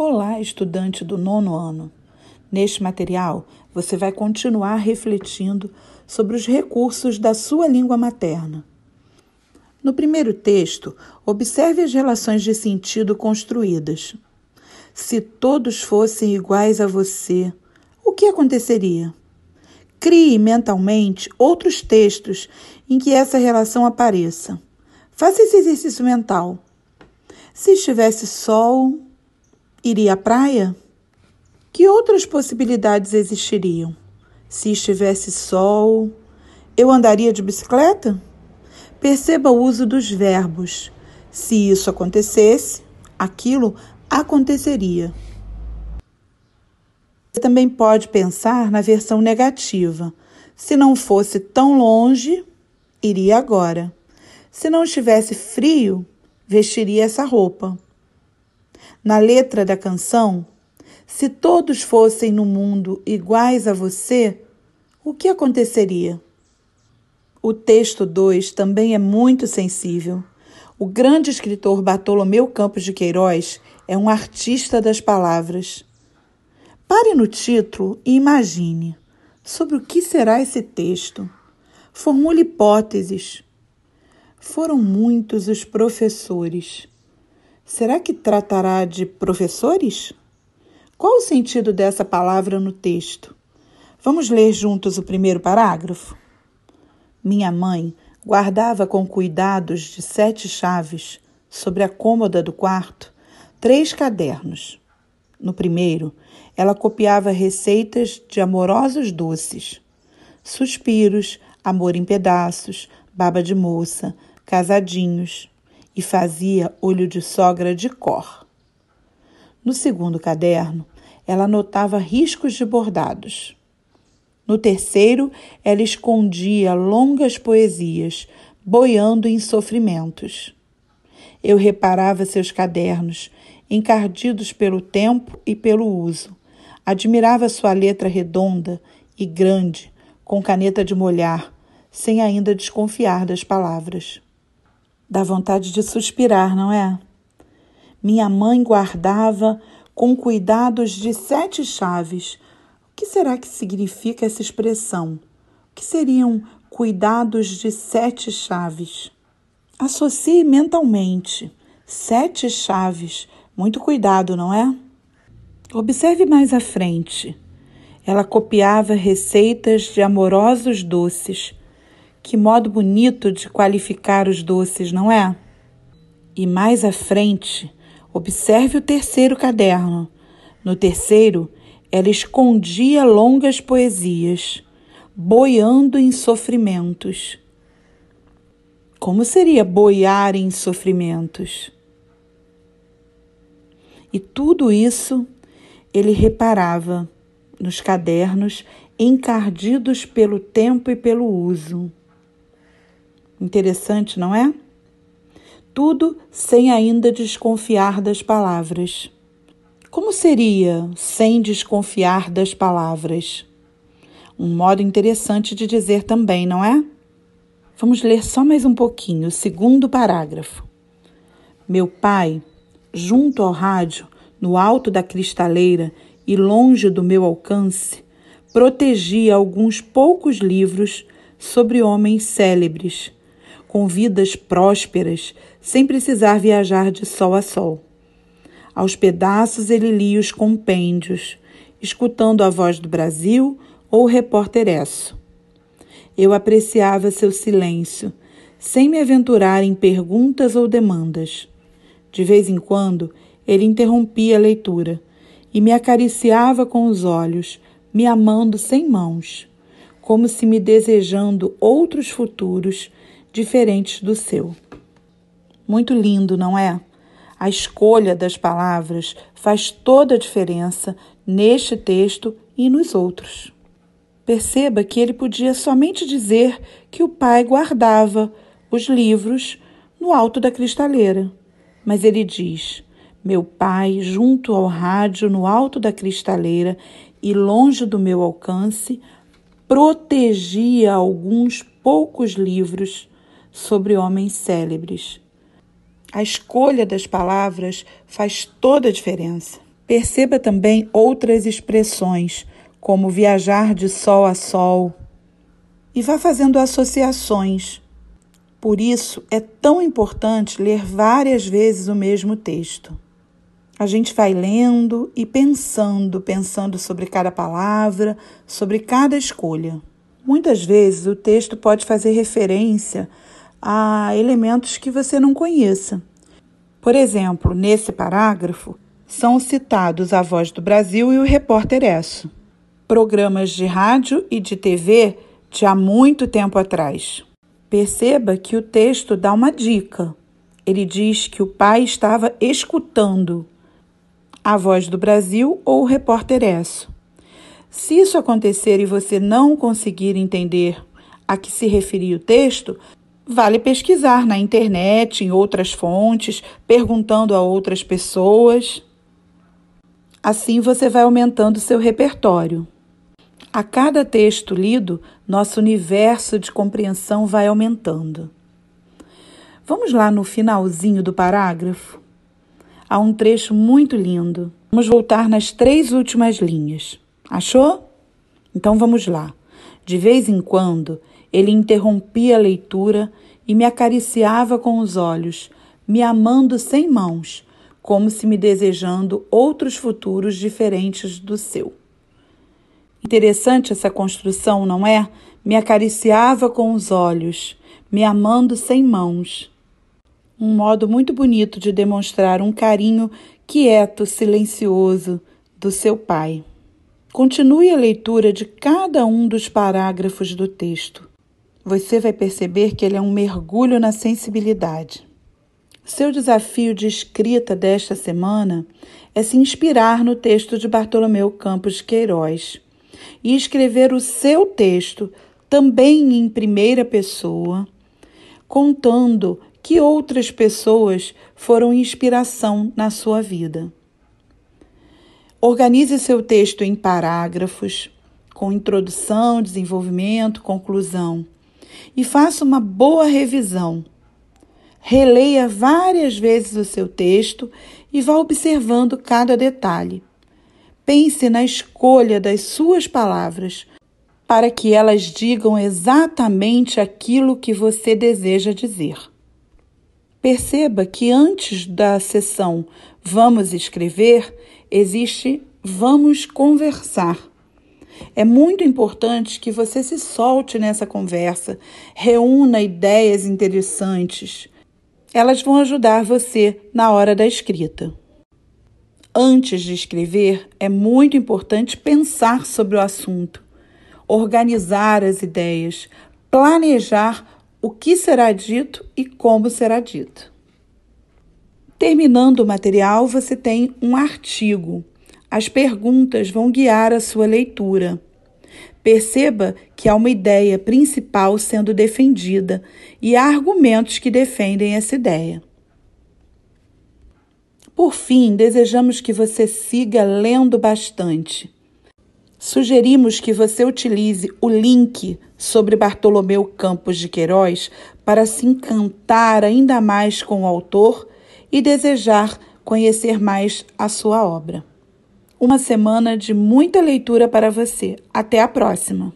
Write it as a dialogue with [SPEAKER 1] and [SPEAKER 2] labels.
[SPEAKER 1] Olá, estudante do nono ano. Neste material, você vai continuar refletindo sobre os recursos da sua língua materna. No primeiro texto, observe as relações de sentido construídas. Se todos fossem iguais a você, o que aconteceria? Crie mentalmente outros textos em que essa relação apareça. Faça esse exercício mental. Se estivesse sol, iria à praia? Que outras possibilidades existiriam? Se estivesse sol, eu andaria de bicicleta? Perceba o uso dos verbos. Se isso acontecesse, aquilo aconteceria. Você também pode pensar na versão negativa. Se não fosse tão longe, iria agora. Se não estivesse frio, vestiria essa roupa. Na letra da canção, se todos fossem no mundo iguais a você, o que aconteceria? O texto 2 também é muito sensível. O grande escritor Bartolomeu Campos de Queiroz é um artista das palavras. Pare no título e imagine sobre o que será esse texto. Formule hipóteses. Foram muitos os professores. Será que tratará de professores? Qual o sentido dessa palavra no texto? Vamos ler juntos o primeiro parágrafo? Minha mãe guardava com cuidados de sete chaves, sobre a cômoda do quarto, três cadernos. No primeiro, ela copiava receitas de amorosos doces, suspiros, amor em pedaços, baba de moça, casadinhos, e fazia olho de sogra de cor. No segundo caderno, ela anotava riscos de bordados. No terceiro, ela escondia longas poesias, boiando em sofrimentos. Eu reparava seus cadernos, encardidos pelo tempo e pelo uso. Admirava sua letra redonda e grande, com caneta de molhar, sem ainda desconfiar das palavras. Dá vontade de suspirar, não é? Minha mãe guardava com cuidados de sete chaves que será que significa essa expressão? O que seriam cuidados de sete chaves? Associe mentalmente sete chaves. Muito cuidado, não é? Observe mais à frente. Ela copiava receitas de amorosos doces. Que modo bonito de qualificar os doces, não é? E mais à frente, observe o terceiro caderno. No terceiro, ela escondia longas poesias, boiando em sofrimentos. Como seria boiar em sofrimentos? E tudo isso ele reparava nos cadernos encardidos pelo tempo e pelo uso. Interessante, não é? Tudo sem ainda desconfiar das palavras. Como seria sem desconfiar das palavras? Um modo interessante de dizer também, não é? Vamos ler só mais um pouquinho, o segundo parágrafo. Meu pai, junto ao rádio, no alto da cristaleira e longe do meu alcance, protegia alguns poucos livros sobre homens célebres, com vidas prósperas, sem precisar viajar de sol a sol. Aos pedaços ele lia os compêndios, escutando a voz do Brasil ou o repórter Esso. Eu apreciava seu silêncio, sem me aventurar em perguntas ou demandas. De vez em quando, ele interrompia a leitura e me acariciava com os olhos, me amando sem mãos, como se me desejando outros futuros diferentes do seu. Muito lindo, não é? A escolha das palavras faz toda a diferença neste texto e nos outros. Perceba que ele podia somente dizer que o pai guardava os livros no alto da cristaleira. Mas ele diz: Meu pai, junto ao rádio, no alto da cristaleira e longe do meu alcance, protegia alguns poucos livros sobre homens célebres a escolha das palavras faz toda a diferença. Perceba também outras expressões, como viajar de sol a sol, e vá fazendo associações. Por isso, é tão importante ler várias vezes o mesmo texto. A gente vai lendo e pensando, pensando sobre cada palavra, sobre cada escolha. Muitas vezes o texto pode fazer referência a elementos que você não conheça. Por exemplo, nesse parágrafo, são citados a Voz do Brasil e o Repórter Esso, programas de rádio e de TV de há muito tempo atrás. Perceba que o texto dá uma dica. Ele diz que o pai estava escutando a Voz do Brasil ou o Repórter Esso. Se isso acontecer e você não conseguir entender a que se referia o texto, vale pesquisar na internet, em outras fontes, perguntando a outras pessoas. Assim você vai aumentando seu repertório. A cada texto lido, nosso universo de compreensão vai aumentando. Vamos lá no finalzinho do parágrafo? Há um trecho muito lindo. Vamos voltar nas três últimas linhas. Achou? Então vamos lá. De vez em quando, ele interrompia a leitura e me acariciava com os olhos, me amando sem mãos, como se me desejando outros futuros diferentes do seu. Interessante essa construção, não é? Me acariciava com os olhos, me amando sem mãos um modo muito bonito de demonstrar um carinho quieto, silencioso do seu pai. Continue a leitura de cada um dos parágrafos do texto. Você vai perceber que ele é um mergulho na sensibilidade. Seu desafio de escrita desta semana é se inspirar no texto de Bartolomeu Campos Queiroz e escrever o seu texto também em primeira pessoa, contando que outras pessoas foram inspiração na sua vida. Organize seu texto em parágrafos, com introdução, desenvolvimento, conclusão, e faça uma boa revisão. Releia várias vezes o seu texto e vá observando cada detalhe. Pense na escolha das suas palavras para que elas digam exatamente aquilo que você deseja dizer. Perceba que antes da sessão Vamos escrever, existe Vamos conversar. É muito importante que você se solte nessa conversa, reúna ideias interessantes. Elas vão ajudar você na hora da escrita. Antes de escrever, é muito importante pensar sobre o assunto, organizar as ideias, planejar o que será dito e como será dito. Terminando o material, você tem um artigo. As perguntas vão guiar a sua leitura. Perceba que há uma ideia principal sendo defendida e há argumentos que defendem essa ideia. Por fim, desejamos que você siga lendo bastante. Sugerimos que você utilize o link sobre Bartolomeu Campos de Queiroz para se encantar ainda mais com o autor e desejar conhecer mais a sua obra. Uma semana de muita leitura para você. Até a próxima!